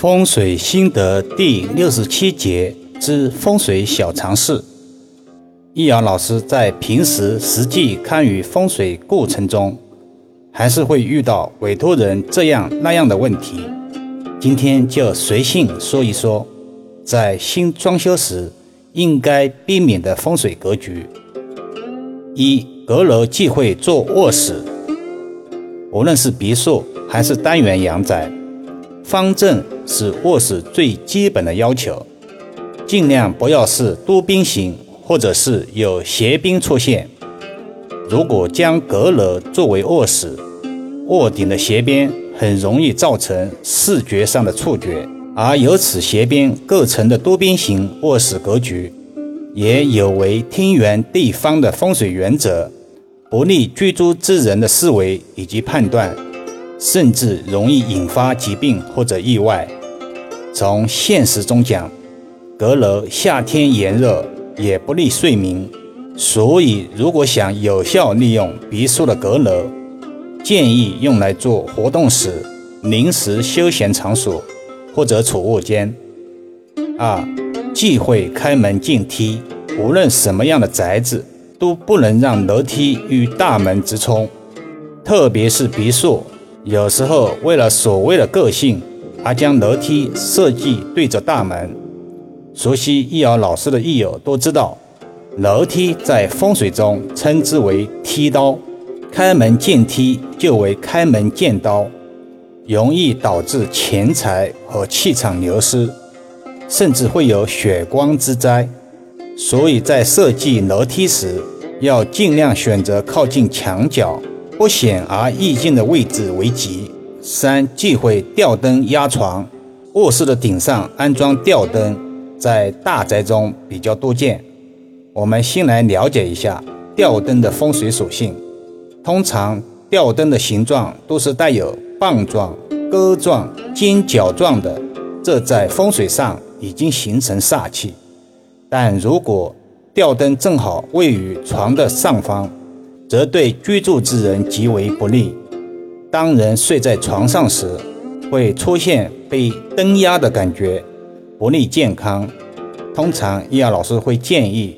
风水心得第六十七节之风水小常识。易阳老师在平时实际看与风水过程中，还是会遇到委托人这样那样的问题。今天就随性说一说，在新装修时应该避免的风水格局。一、阁楼忌讳做卧室，无论是别墅还是单元阳宅。方正是卧室最基本的要求，尽量不要是多边形，或者是有斜边出现。如果将阁楼作为卧室，卧顶的斜边很容易造成视觉上的错觉，而由此斜边构成的多边形卧室格局，也有违天圆地方的风水原则，不利居住之人的思维以及判断。甚至容易引发疾病或者意外。从现实中讲，阁楼夏天炎热也不利睡眠，所以如果想有效利用别墅的阁楼，建议用来做活动室、临时休闲场所或者储物间。二，忌讳开门进梯，无论什么样的宅子都不能让楼梯与大门直冲，特别是别墅。有时候为了所谓的个性，而将楼梯设计对着大门。熟悉易遥老师的易友都知道，楼梯在风水中称之为梯刀，开门见梯就为开门见刀，容易导致钱财和气场流失，甚至会有血光之灾。所以在设计楼梯时，要尽量选择靠近墙角。不显而易见的位置为吉。三、忌讳吊灯压床。卧室的顶上安装吊灯，在大宅中比较多见。我们先来了解一下吊灯的风水属性。通常吊灯的形状都是带有棒状、钩状、尖角状的，这在风水上已经形成煞气。但如果吊灯正好位于床的上方，则对居住之人极为不利。当人睡在床上时，会出现被灯压的感觉，不利健康。通常，易遥老师会建议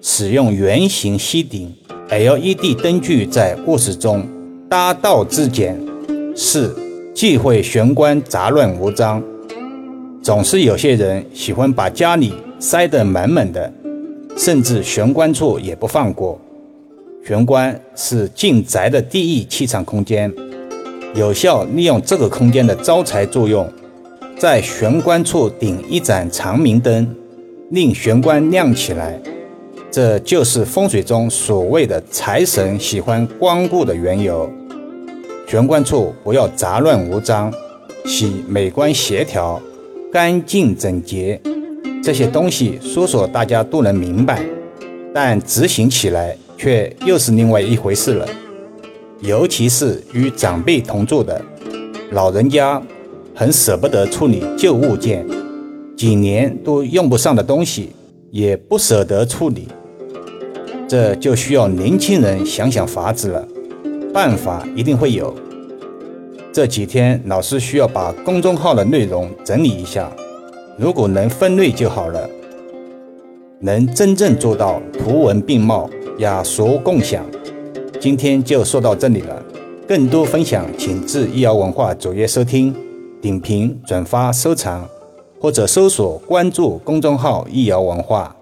使用圆形吸顶 LED 灯具在卧室中搭道之简。四，忌讳玄关杂乱无章。总是有些人喜欢把家里塞得满满的，甚至玄关处也不放过。玄关是进宅的第一气场空间，有效利用这个空间的招财作用，在玄关处顶一盏长明灯，令玄关亮起来，这就是风水中所谓的财神喜欢光顾的缘由。玄关处不要杂乱无章，喜美观协调、干净整洁，这些东西说说大家都能明白，但执行起来。却又是另外一回事了，尤其是与长辈同住的老人家，很舍不得处理旧物件，几年都用不上的东西也不舍得处理，这就需要年轻人想想法子了，办法一定会有。这几天老师需要把公众号的内容整理一下，如果能分类就好了，能真正做到图文并茂。雅俗共享，今天就说到这里了。更多分享，请至易瑶文化主页收听、点评、转发、收藏，或者搜索关注公众号“易瑶文化”。